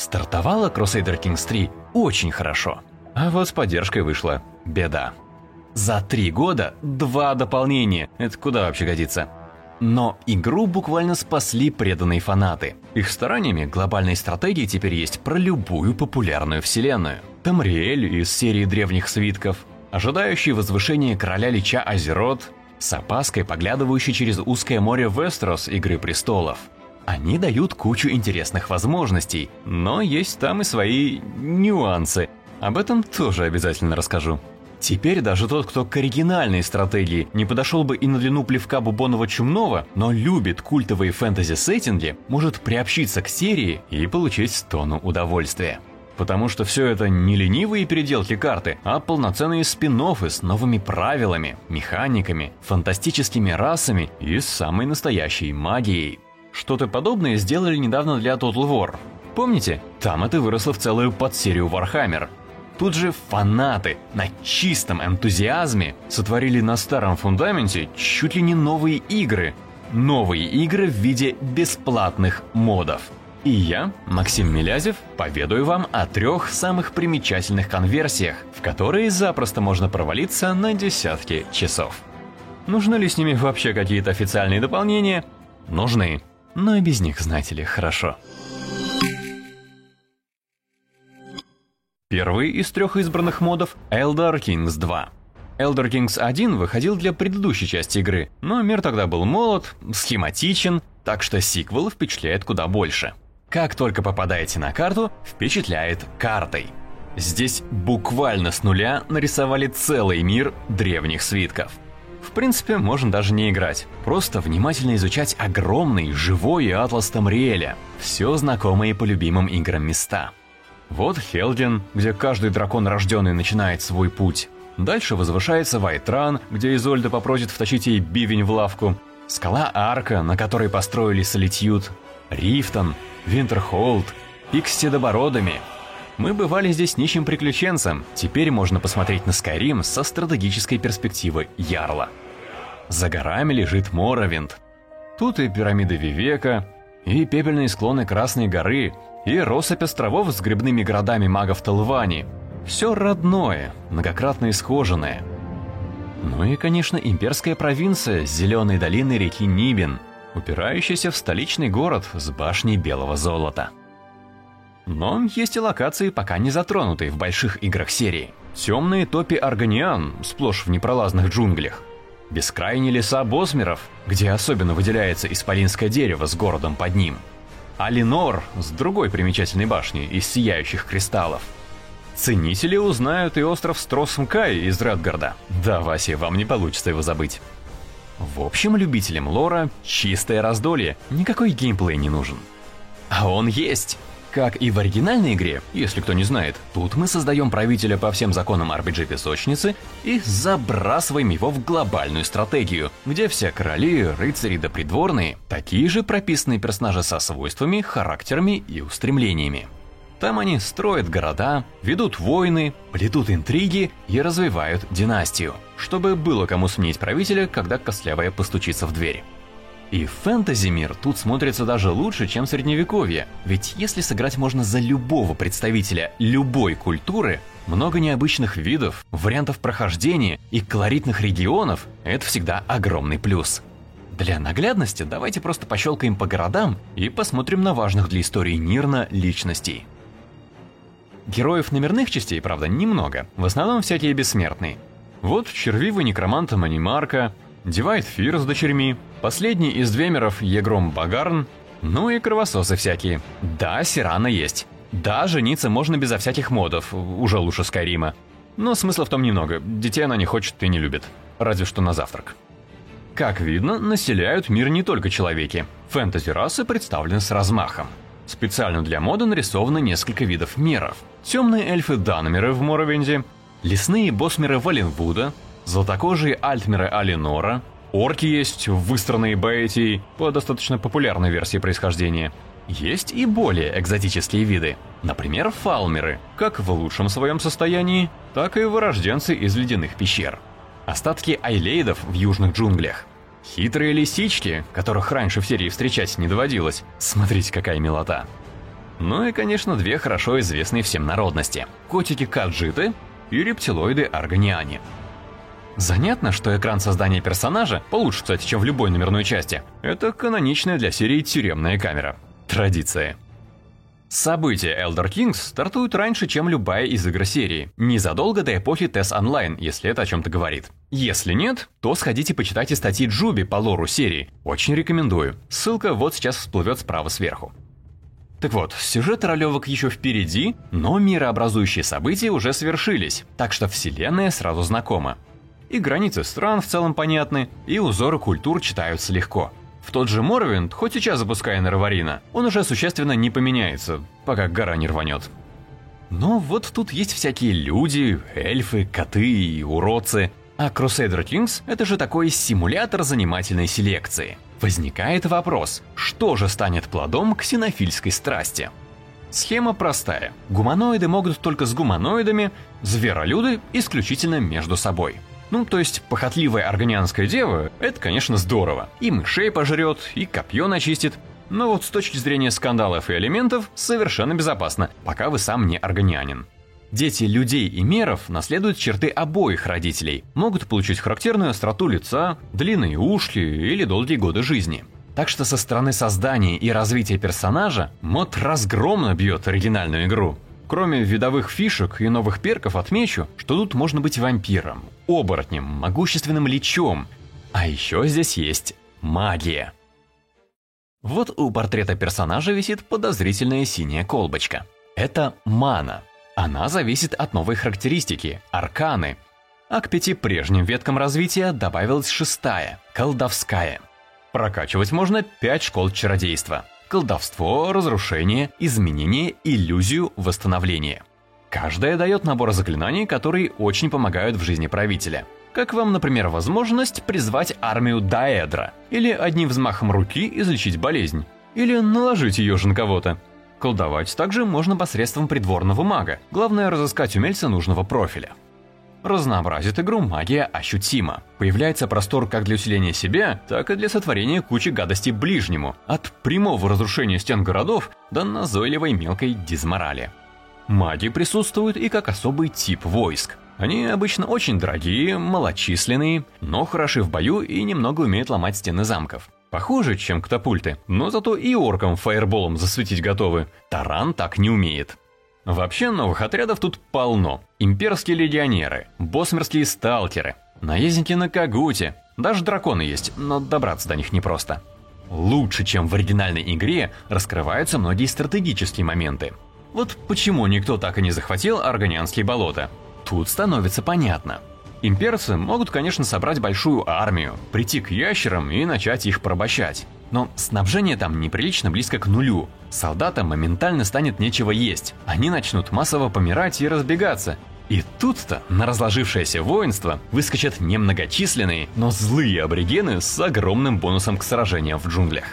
Стартовала Crusader Kings 3 очень хорошо. А вот с поддержкой вышла беда. За три года два дополнения. Это куда вообще годится? Но игру буквально спасли преданные фанаты. Их стараниями глобальной стратегии теперь есть про любую популярную вселенную. Тамриэль из серии древних свитков, ожидающий возвышения короля Лича Азерот, с опаской поглядывающий через узкое море Вестерос Игры Престолов. Они дают кучу интересных возможностей, но есть там и свои нюансы. Об этом тоже обязательно расскажу. Теперь даже тот, кто к оригинальной стратегии не подошел бы и на длину плевка Бубонова-Чумного, но любит культовые фэнтези-сеттинги, может приобщиться к серии и получить тону удовольствия. Потому что все это не ленивые переделки карты, а полноценные спин с новыми правилами, механиками, фантастическими расами и самой настоящей магией. Что-то подобное сделали недавно для Total War. Помните? Там это выросло в целую подсерию Warhammer. Тут же фанаты на чистом энтузиазме сотворили на старом фундаменте чуть ли не новые игры. Новые игры в виде бесплатных модов. И я, Максим Милязев, поведаю вам о трех самых примечательных конверсиях, в которые запросто можно провалиться на десятки часов. Нужны ли с ними вообще какие-то официальные дополнения? Нужны. Но и без них, знаете ли, хорошо. Первый из трех избранных модов – Elder Kings 2. Elder Kings 1 выходил для предыдущей части игры, но мир тогда был молод, схематичен, так что сиквел впечатляет куда больше. Как только попадаете на карту, впечатляет картой. Здесь буквально с нуля нарисовали целый мир древних свитков. В принципе, можно даже не играть, просто внимательно изучать огромный живой атлас Тамриэля, все знакомые по любимым играм места – вот Хелдин, где каждый дракон рожденный начинает свой путь. Дальше возвышается Вайтран, где Изольда попросит втащить ей бивень в лавку. Скала Арка, на которой построили Солитьют. Рифтон, Винтерхолд, Пикси добородами. Мы бывали здесь нищим приключенцем. Теперь можно посмотреть на Скайрим со стратегической перспективы Ярла. За горами лежит Моровинд. Тут и пирамиды Вивека, и пепельные склоны Красной горы, и россыпь островов с грибными городами магов Талвани. Все родное, многократно исхоженное. Ну и, конечно, имперская провинция с зеленой долины реки Нибин, упирающаяся в столичный город с башней белого золота. Но есть и локации, пока не затронутые в больших играх серии. Темные топи Арганиан, сплошь в непролазных джунглях. Бескрайние леса Босмеров, где особенно выделяется исполинское дерево с городом под ним – Алинор с другой примечательной башней из сияющих кристаллов. Ценители узнают и остров Стросмкай из Редгарда. Да, Вася, вам не получится его забыть. В общем, любителям лора чистое раздолье, никакой геймплей не нужен. А он есть! Как и в оригинальной игре, если кто не знает, тут мы создаем правителя по всем законам RPG-песочницы и забрасываем его в глобальную стратегию, где все короли, рыцари да придворные – такие же прописанные персонажи со свойствами, характерами и устремлениями. Там они строят города, ведут войны, плетут интриги и развивают династию, чтобы было кому сменить правителя, когда костлявая постучится в дверь. И фэнтези-мир тут смотрится даже лучше, чем средневековье, ведь если сыграть можно за любого представителя любой культуры, много необычных видов, вариантов прохождения и колоритных регионов – это всегда огромный плюс. Для наглядности давайте просто пощелкаем по городам и посмотрим на важных для истории Нирна личностей. Героев номерных частей, правда, немного, в основном всякие бессмертные. Вот червивый некромант Манимарка, Дивайд Фир с дочерьми, последний из двемеров Егром Багарн, ну и кровососы всякие. Да, Сирана есть. Да, жениться можно безо всяких модов, уже лучше Скайрима. Но смысла в том немного, детей она не хочет и не любит. Разве что на завтрак. Как видно, населяют мир не только человеки. Фэнтези-расы представлены с размахом. Специально для моды нарисовано несколько видов миров. Темные эльфы-данмеры в Моровенде, лесные босмеры Валенвуда, золотокожие альтмеры Алинора, орки есть, выстроенные Бейти по достаточно популярной версии происхождения. Есть и более экзотические виды, например, фалмеры, как в лучшем своем состоянии, так и вырожденцы из ледяных пещер. Остатки айлейдов в южных джунглях. Хитрые лисички, которых раньше в серии встречать не доводилось. Смотрите, какая милота. Ну и, конечно, две хорошо известные всем народности – котики Каджиты и рептилоиды Арганиане. Занятно, что экран создания персонажа, получше, кстати, чем в любой номерной части, это каноничная для серии тюремная камера. Традиция. События Elder Kings стартуют раньше, чем любая из игр серии, незадолго до эпохи TES Online, если это о чем-то говорит. Если нет, то сходите почитайте статьи Джуби по лору серии, очень рекомендую. Ссылка вот сейчас всплывет справа сверху. Так вот, сюжет ролевок еще впереди, но мирообразующие события уже свершились, так что вселенная сразу знакома. И границы стран в целом понятны, и узоры культур читаются легко. В тот же Морвинд, хоть сейчас запуская Нараварина, он уже существенно не поменяется, пока гора не рванет. Но вот тут есть всякие люди, эльфы, коты и уродцы. А Crusader Kings — это же такой симулятор занимательной селекции. Возникает вопрос, что же станет плодом ксенофильской страсти? Схема простая. Гуманоиды могут только с гуманоидами, зверолюды исключительно между собой. Ну, то есть, похотливая органианская дева – это, конечно, здорово. И мышей пожрет, и копье начистит. Но вот с точки зрения скандалов и элементов, совершенно безопасно, пока вы сам не органианин. Дети людей и меров наследуют черты обоих родителей, могут получить характерную остроту лица, длинные ушки или долгие годы жизни. Так что со стороны создания и развития персонажа мод разгромно бьет оригинальную игру. Кроме видовых фишек и новых перков отмечу, что тут можно быть вампиром, оборотнем, могущественным лечом. А еще здесь есть магия. Вот у портрета персонажа висит подозрительная синяя колбочка. Это мана. Она зависит от новой характеристики – арканы. А к пяти прежним веткам развития добавилась шестая – колдовская. Прокачивать можно пять школ чародейства – колдовство, разрушение, изменение, иллюзию, восстановление. Каждая дает набор заклинаний, которые очень помогают в жизни правителя. Как вам, например, возможность призвать армию Даэдра, или одним взмахом руки излечить болезнь, или наложить ее же на кого-то. Колдовать также можно посредством придворного мага, главное разыскать умельца нужного профиля. Разнообразит игру магия ощутимо. Появляется простор как для усиления себя, так и для сотворения кучи гадостей ближнему, от прямого разрушения стен городов до назойливой мелкой дизморали. Маги присутствуют и как особый тип войск. Они обычно очень дорогие, малочисленные, но хороши в бою и немного умеют ломать стены замков. Похуже, чем катапульты, но зато и оркам фаерболом засветить готовы. Таран так не умеет. Вообще новых отрядов тут полно. Имперские легионеры, босмерские сталкеры, наездники на Кагуте. Даже драконы есть, но добраться до них непросто. Лучше, чем в оригинальной игре, раскрываются многие стратегические моменты. Вот почему никто так и не захватил Аргонианские болота. Тут становится понятно. Имперцы могут, конечно, собрать большую армию, прийти к ящерам и начать их порабощать. Но снабжение там неприлично близко к нулю. Солдатам моментально станет нечего есть. Они начнут массово помирать и разбегаться. И тут-то на разложившееся воинство выскочат немногочисленные, но злые аборигены с огромным бонусом к сражениям в джунглях.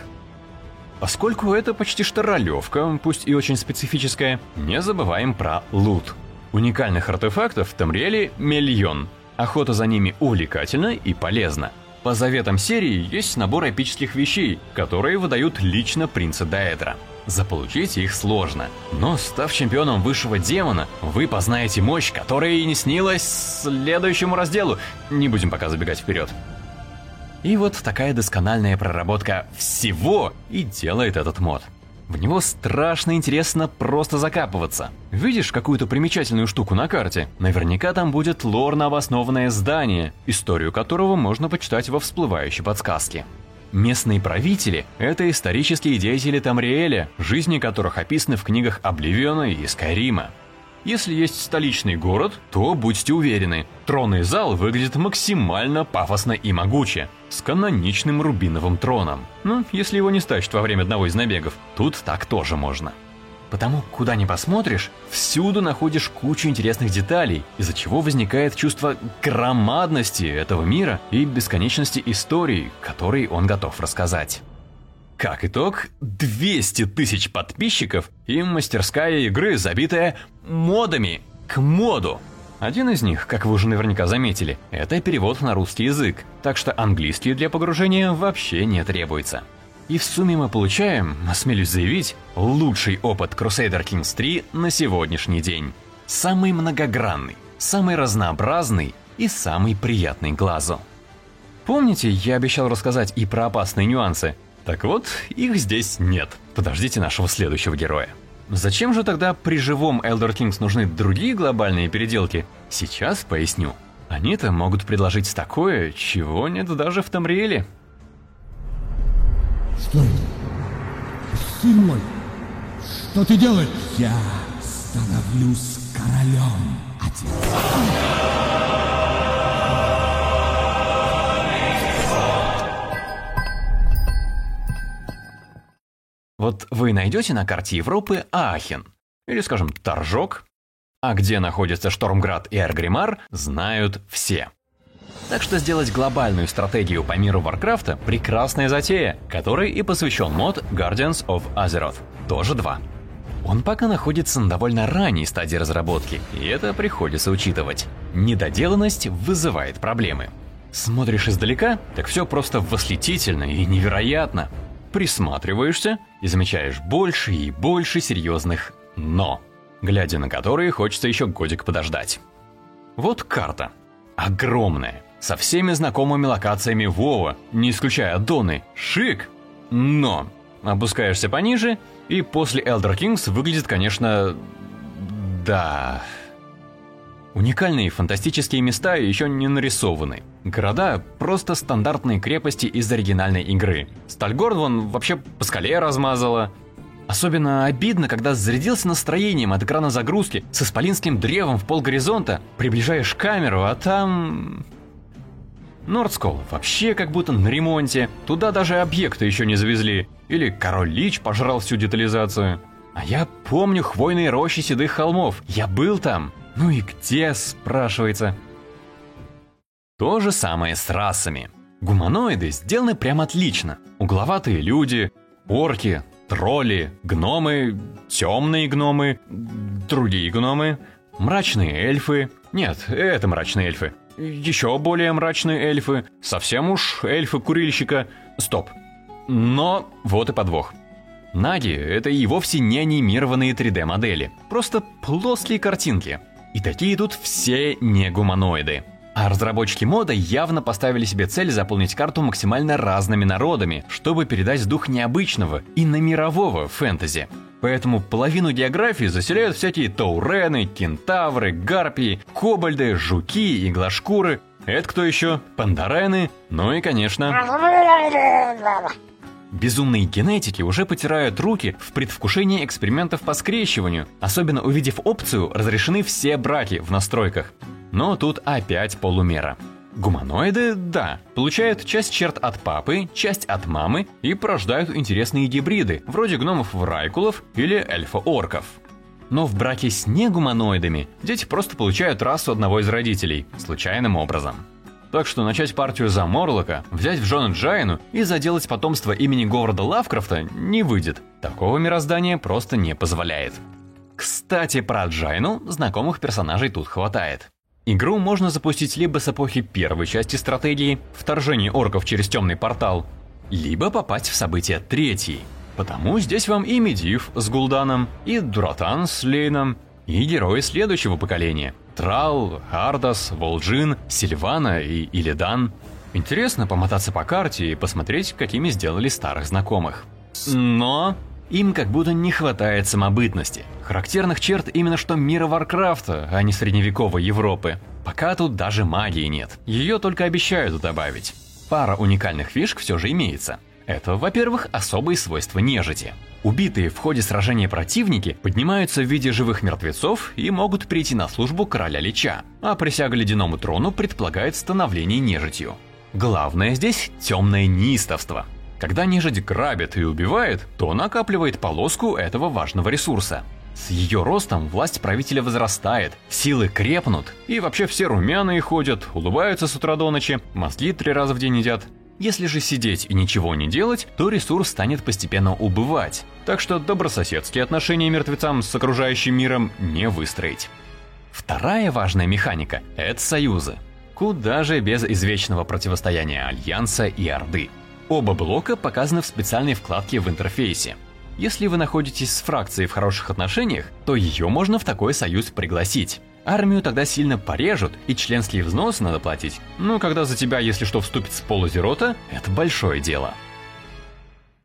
Поскольку это почти что ролевка, пусть и очень специфическая, не забываем про лут. Уникальных артефактов в Тамриэле миллион. Охота за ними увлекательна и полезна. По заветам серии есть набор эпических вещей, которые выдают лично принца Даэдра. Заполучить их сложно, но став чемпионом высшего демона, вы познаете мощь, которая и не снилась следующему разделу. Не будем пока забегать вперед. И вот такая доскональная проработка всего и делает этот мод. В него страшно интересно просто закапываться. Видишь какую-то примечательную штуку на карте? Наверняка там будет лорно-обоснованное здание, историю которого можно почитать во всплывающей подсказке. Местные правители – это исторические деятели Тамриэля, жизни которых описаны в книгах Обливиона и Скайрима. Если есть столичный город, то будьте уверены, тронный зал выглядит максимально пафосно и могуче, с каноничным рубиновым троном. Ну, если его не стащат во время одного из набегов, тут так тоже можно. Потому куда ни посмотришь, всюду находишь кучу интересных деталей, из-за чего возникает чувство громадности этого мира и бесконечности историй, которые он готов рассказать. Как итог, 200 тысяч подписчиков и мастерская игры, забитая модами к моду. Один из них, как вы уже наверняка заметили, это перевод на русский язык, так что английский для погружения вообще не требуется. И в сумме мы получаем, осмелюсь заявить, лучший опыт Crusader Kings 3 на сегодняшний день. Самый многогранный, самый разнообразный и самый приятный глазу. Помните, я обещал рассказать и про опасные нюансы? Так вот, их здесь нет. Подождите нашего следующего героя. Зачем же тогда при живом Elder Kings нужны другие глобальные переделки? Сейчас поясню. Они-то могут предложить такое, чего нет даже в Тамриэле. Что это? Сын мой, что ты делаешь? Я становлюсь королем, отец. Вот вы найдете на карте Европы Аахен, или, скажем, Торжок, а где находятся Штормград и Эргримар, знают все. Так что сделать глобальную стратегию по миру Варкрафта – прекрасная затея, которой и посвящен мод Guardians of Azeroth. Тоже два. Он пока находится на довольно ранней стадии разработки, и это приходится учитывать. Недоделанность вызывает проблемы. Смотришь издалека, так все просто восхитительно и невероятно. Присматриваешься и замечаешь больше и больше серьезных «но», глядя на которые хочется еще годик подождать. Вот карта. Огромная, со всеми знакомыми локациями Вова, не исключая Доны. Шик! Но опускаешься пониже, и после Elder Kings выглядит, конечно... Да... Уникальные фантастические места еще не нарисованы. Города – просто стандартные крепости из оригинальной игры. Стальгорн вон вообще по скале размазала. Особенно обидно, когда зарядился настроением от экрана загрузки с исполинским древом в полгоризонта, приближаешь камеру, а там... Нордскол вообще как будто на ремонте, туда даже объекты еще не завезли. Или Король Лич пожрал всю детализацию. А я помню хвойные рощи седых холмов, я был там. Ну и где, спрашивается. То же самое с расами. Гуманоиды сделаны прям отлично. Угловатые люди, орки, тролли, гномы, темные гномы, другие гномы, мрачные эльфы. Нет, это мрачные эльфы. Еще более мрачные эльфы, совсем уж эльфы-курильщика. Стоп. Но вот и подвох. Наги — это и вовсе не анимированные 3D-модели, просто плоские картинки. И такие тут все не гуманоиды. А разработчики мода явно поставили себе цель заполнить карту максимально разными народами, чтобы передать дух необычного и на мирового фэнтези. Поэтому половину географии заселяют всякие таурены, кентавры, гарпии, кобальды, жуки, иглошкуры. Это кто еще? Пандарены, ну и, конечно... Безумные генетики уже потирают руки в предвкушении экспериментов по скрещиванию, особенно увидев опцию «Разрешены все браки» в настройках. Но тут опять полумера. Гуманоиды, да, получают часть черт от папы, часть от мамы и порождают интересные гибриды, вроде гномов-врайкулов или эльфа-орков. Но в браке с негуманоидами дети просто получают расу одного из родителей, случайным образом. Так что начать партию за Морлока, взять в жены Джайну и заделать потомство имени Говарда Лавкрафта не выйдет. Такого мироздания просто не позволяет. Кстати, про Джайну знакомых персонажей тут хватает. Игру можно запустить либо с эпохи первой части стратегии, вторжение орков через темный портал, либо попасть в события третьей. Потому здесь вам и Медив с Гулданом, и Дуратан с Лейном, и герои следующего поколения. Трал, Хардас, Волджин, Сильвана и Илидан. Интересно помотаться по карте и посмотреть, какими сделали старых знакомых. Но им как будто не хватает самобытности, характерных черт именно что мира Warcraft а, а не средневековой Европы. Пока тут даже магии нет, ее только обещают добавить. Пара уникальных фишк все же имеется. Это, во-первых, особые свойства нежити. Убитые в ходе сражения противники поднимаются в виде живых мертвецов и могут прийти на службу короля Лича, а присяга ледяному трону предполагает становление нежитью. Главное здесь темное неистовство – когда нежить грабит и убивает, то накапливает полоску этого важного ресурса. С ее ростом власть правителя возрастает, силы крепнут, и вообще все румяные ходят, улыбаются с утра до ночи, мозги три раза в день едят. Если же сидеть и ничего не делать, то ресурс станет постепенно убывать. Так что добрососедские отношения мертвецам с окружающим миром не выстроить. Вторая важная механика – это союзы. Куда же без извечного противостояния Альянса и Орды. Оба блока показаны в специальной вкладке в интерфейсе. Если вы находитесь с фракцией в хороших отношениях, то ее можно в такой союз пригласить. Армию тогда сильно порежут, и членские взносы надо платить. Но когда за тебя, если что, вступит с полузерота, это большое дело.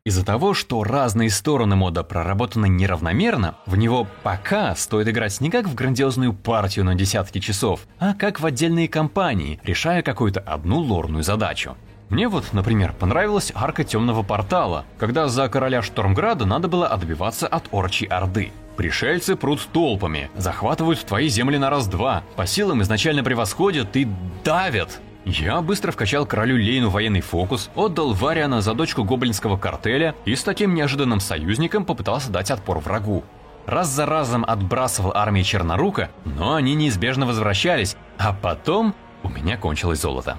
Из-за того, что разные стороны мода проработаны неравномерно, в него пока стоит играть не как в грандиозную партию на десятки часов, а как в отдельные кампании, решая какую-то одну лорную задачу. Мне вот, например, понравилась арка Темного Портала, когда за короля Штормграда надо было отбиваться от Орчи Орды. Пришельцы прут толпами, захватывают твои земли на раз-два, по силам изначально превосходят и давят. Я быстро вкачал королю Лейну военный фокус, отдал Вариана за дочку гоблинского картеля и с таким неожиданным союзником попытался дать отпор врагу. Раз за разом отбрасывал армии Чернорука, но они неизбежно возвращались, а потом у меня кончилось золото.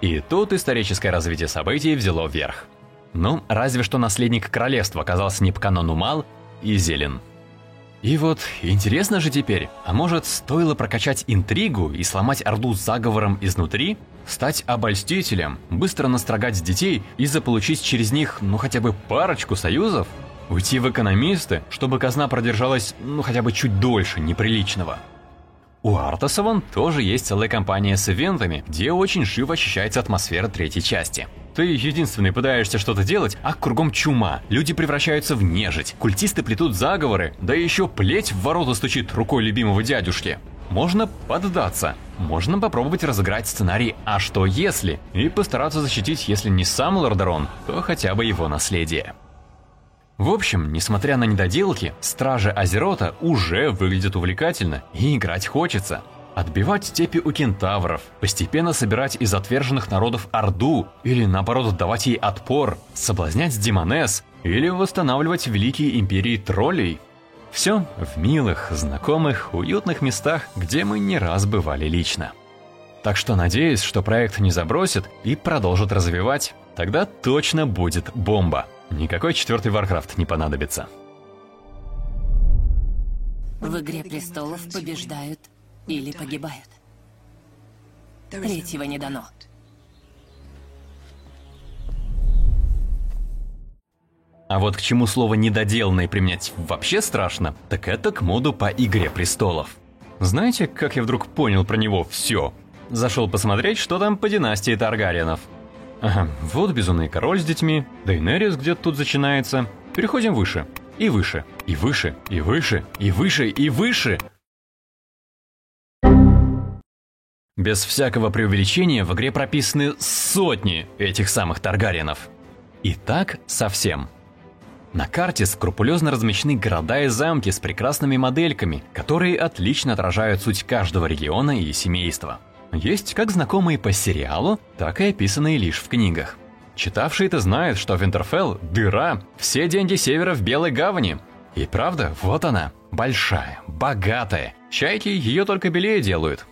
И тут историческое развитие событий взяло вверх. Ну, разве что наследник королевства оказался не по канону мал и зелен. И вот, интересно же теперь, а может, стоило прокачать интригу и сломать Орду заговором изнутри? Стать обольстителем, быстро настрогать детей и заполучить через них, ну хотя бы парочку союзов? Уйти в экономисты, чтобы казна продержалась, ну хотя бы чуть дольше неприличного? У Артаса вон тоже есть целая компания с ивентами, где очень живо ощущается атмосфера третьей части. Ты единственный пытаешься что-то делать, а кругом чума. Люди превращаются в нежить, культисты плетут заговоры, да еще плеть в ворота стучит рукой любимого дядюшки. Можно поддаться, можно попробовать разыграть сценарий «А что если?» и постараться защитить, если не сам Лордерон, то хотя бы его наследие. В общем, несмотря на недоделки, Стражи Азерота уже выглядят увлекательно и играть хочется. Отбивать степи у кентавров, постепенно собирать из отверженных народов Орду, или наоборот давать ей отпор, соблазнять демонесс, или восстанавливать великие империи троллей. Все в милых, знакомых, уютных местах, где мы не раз бывали лично. Так что надеюсь, что проект не забросит и продолжит развивать, тогда точно будет бомба. Никакой четвертый Warcraft не понадобится. В «Игре престолов» побеждают или погибают. Третьего не дано. А вот к чему слово «недоделанный» применять вообще страшно, так это к моду по «Игре престолов». Знаете, как я вдруг понял про него все? Зашел посмотреть, что там по династии Таргариенов – Ага, вот безумный король с детьми, Дейнерис где-то тут начинается. Переходим выше. И выше, и выше, и выше, и выше, и выше. Без всякого преувеличения в игре прописаны сотни этих самых Таргариенов. И так совсем. На карте скрупулезно размещены города и замки с прекрасными модельками, которые отлично отражают суть каждого региона и семейства есть как знакомые по сериалу, так и описанные лишь в книгах. Читавший это знает, что Винтерфелл – дыра, все деньги севера в Белой Гавани. И правда, вот она, большая, богатая. Чайки ее только белее делают.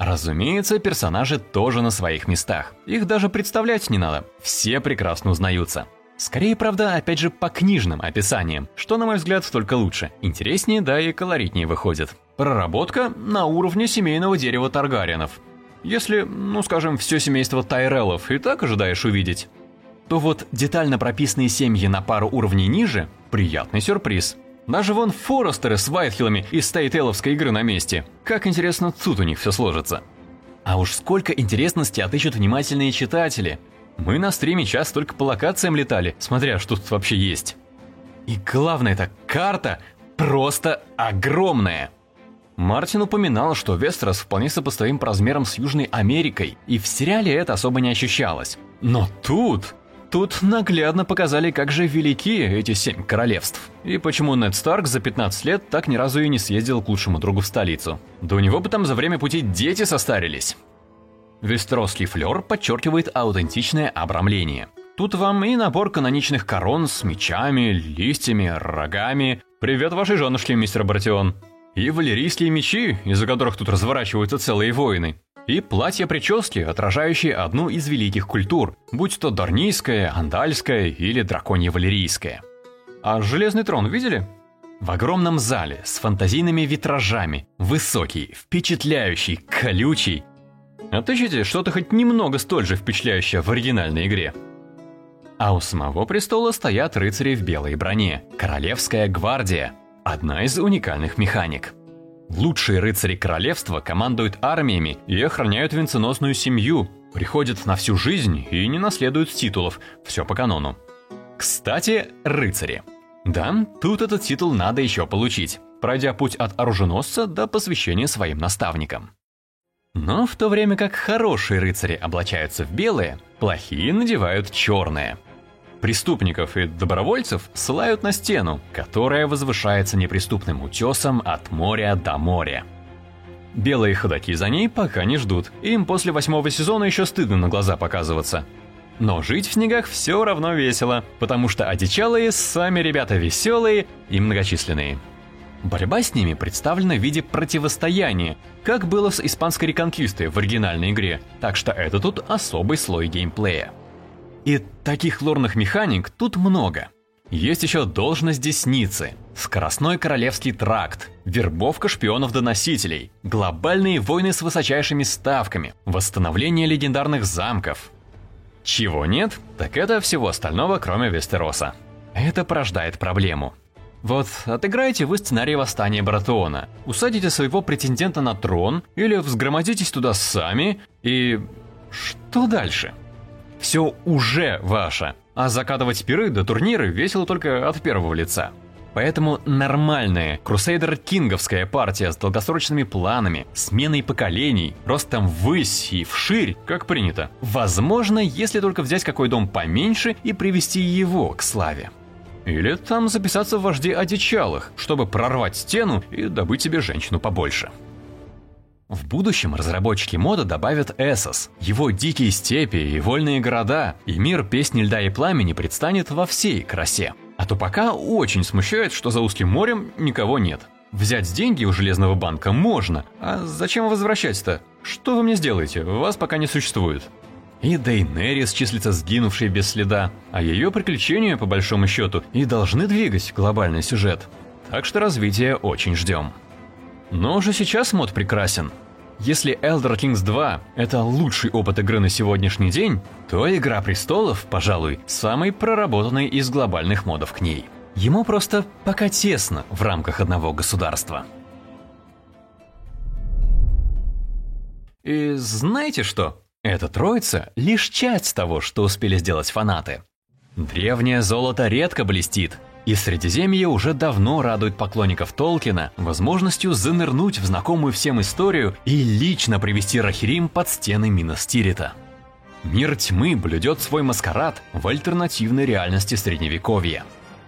Разумеется, персонажи тоже на своих местах. Их даже представлять не надо, все прекрасно узнаются. Скорее, правда, опять же по книжным описаниям, что, на мой взгляд, только лучше. Интереснее, да и колоритнее выходит. Проработка на уровне семейного дерева Таргариенов. Если, ну скажем, все семейство Тайреллов и так ожидаешь увидеть, то вот детально прописанные семьи на пару уровней ниже – приятный сюрприз. Даже вон Форестеры с Вайтхиллами из Стейтейловской игры на месте. Как интересно тут у них все сложится. А уж сколько интересности отыщут внимательные читатели. Мы на стриме час только по локациям летали, смотря что тут вообще есть. И главное, эта карта просто огромная. Мартин упоминал, что Вестерос вполне сопоставим по размерам с Южной Америкой, и в сериале это особо не ощущалось. Но тут... Тут наглядно показали, как же велики эти семь королевств. И почему Нед Старк за 15 лет так ни разу и не съездил к лучшему другу в столицу. Да у него бы там за время пути дети состарились. Вестеросский флер подчеркивает аутентичное обрамление. Тут вам и набор каноничных корон с мечами, листьями, рогами. Привет вашей женушке, мистер Бартион и валерийские мечи, из-за которых тут разворачиваются целые войны, и платья-прически, отражающие одну из великих культур, будь то дарнийская, андальская или драконье-валерийская. А железный трон видели? В огромном зале с фантазийными витражами, высокий, впечатляющий, колючий. Отыщите что-то хоть немного столь же впечатляющее в оригинальной игре. А у самого престола стоят рыцари в белой броне, Королевская гвардия, одна из уникальных механик. Лучшие рыцари королевства командуют армиями и охраняют венценосную семью, приходят на всю жизнь и не наследуют титулов, все по канону. Кстати, рыцари. Да, тут этот титул надо еще получить, пройдя путь от оруженосца до посвящения своим наставникам. Но в то время как хорошие рыцари облачаются в белое, плохие надевают черное – Преступников и добровольцев ссылают на стену, которая возвышается неприступным утесом от моря до моря. Белые ходаки за ней пока не ждут, им после восьмого сезона еще стыдно на глаза показываться. Но жить в снегах все равно весело, потому что одичалые сами ребята веселые и многочисленные. Борьба с ними представлена в виде противостояния, как было с испанской реконкистой в оригинальной игре, так что это тут особый слой геймплея. И таких лорных механик тут много. Есть еще должность десницы, скоростной королевский тракт, вербовка шпионов-доносителей, глобальные войны с высочайшими ставками, восстановление легендарных замков. Чего нет, так это всего остального, кроме Вестероса. Это порождает проблему. Вот, отыграете вы сценарий восстания Баратеона, усадите своего претендента на трон, или взгромозитесь туда сами, и... Что дальше? Все уже ваше. А закатывать пиры до турниры весело только от первого лица. Поэтому нормальная крусейдер-кинговская партия с долгосрочными планами, сменой поколений, ростом ввысь и вширь, как принято, возможно, если только взять какой дом поменьше и привести его к славе. Или там записаться в вожди одичалых, чтобы прорвать стену и добыть себе женщину побольше. В будущем разработчики мода добавят Эсос, его дикие степи и вольные города, и мир песни льда и пламени предстанет во всей красе. А то пока очень смущает, что за узким морем никого нет. Взять деньги у Железного банка можно, а зачем возвращать-то? Что вы мне сделаете? Вас пока не существует. И Дейнерис числится сгинувшей без следа, а ее приключения, по большому счету, и должны двигать глобальный сюжет. Так что развитие очень ждем. Но уже сейчас мод прекрасен. Если Elder Kings 2 — это лучший опыт игры на сегодняшний день, то Игра Престолов, пожалуй, самый проработанный из глобальных модов к ней. Ему просто пока тесно в рамках одного государства. И знаете что? Эта троица — лишь часть того, что успели сделать фанаты. Древнее золото редко блестит, и Средиземье уже давно радует поклонников Толкина возможностью занырнуть в знакомую всем историю и лично привести Рахирим под стены Миностирита. Мир тьмы блюдет свой маскарад в альтернативной реальности Средневековья.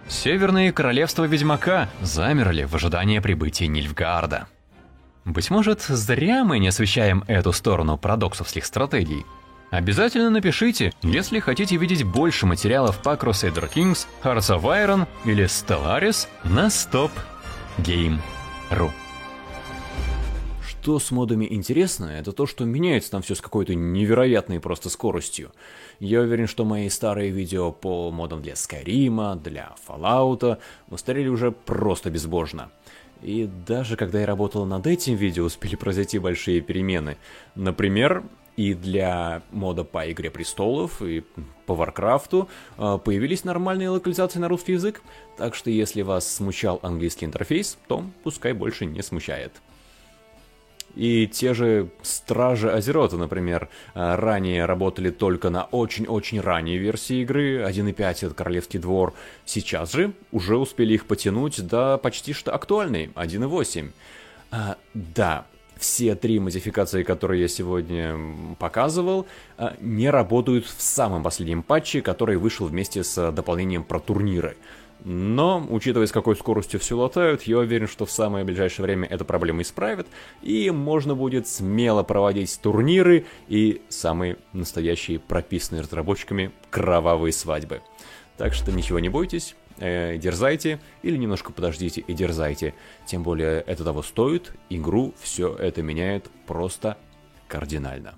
Северные королевства Ведьмака замерли в ожидании прибытия Нильфгаарда. Быть может, зря мы не освещаем эту сторону парадоксовских стратегий – Обязательно напишите, если хотите видеть больше материалов по Crusader Kings, Hearts of Iron или Stellaris на stopgame.ru. Что с модами интересно, это то, что меняется там все с какой-то невероятной просто скоростью. Я уверен, что мои старые видео по модам для Skyrim, для Fallout устарели уже просто безбожно. И даже когда я работал над этим видео, успели произойти большие перемены. Например, и для мода по Игре Престолов, и по Warcraft'у а, появились нормальные локализации на русский язык, так что если вас смущал английский интерфейс, то пускай больше не смущает. И те же Стражи Азерота, например, а, ранее работали только на очень-очень ранней версии игры, 1.5 это Королевский двор, сейчас же уже успели их подтянуть до почти что актуальной, 1.8. А, да, все три модификации, которые я сегодня показывал, а, не работают в самом последнем патче, который вышел вместе с дополнением про турниры. Но, учитывая, с какой скоростью все латают, я уверен, что в самое ближайшее время эту проблему исправят, и можно будет смело проводить турниры и самые настоящие прописанные разработчиками кровавые свадьбы. Так что ничего не бойтесь, э, дерзайте или немножко подождите и дерзайте. Тем более это того стоит, игру все это меняет просто кардинально.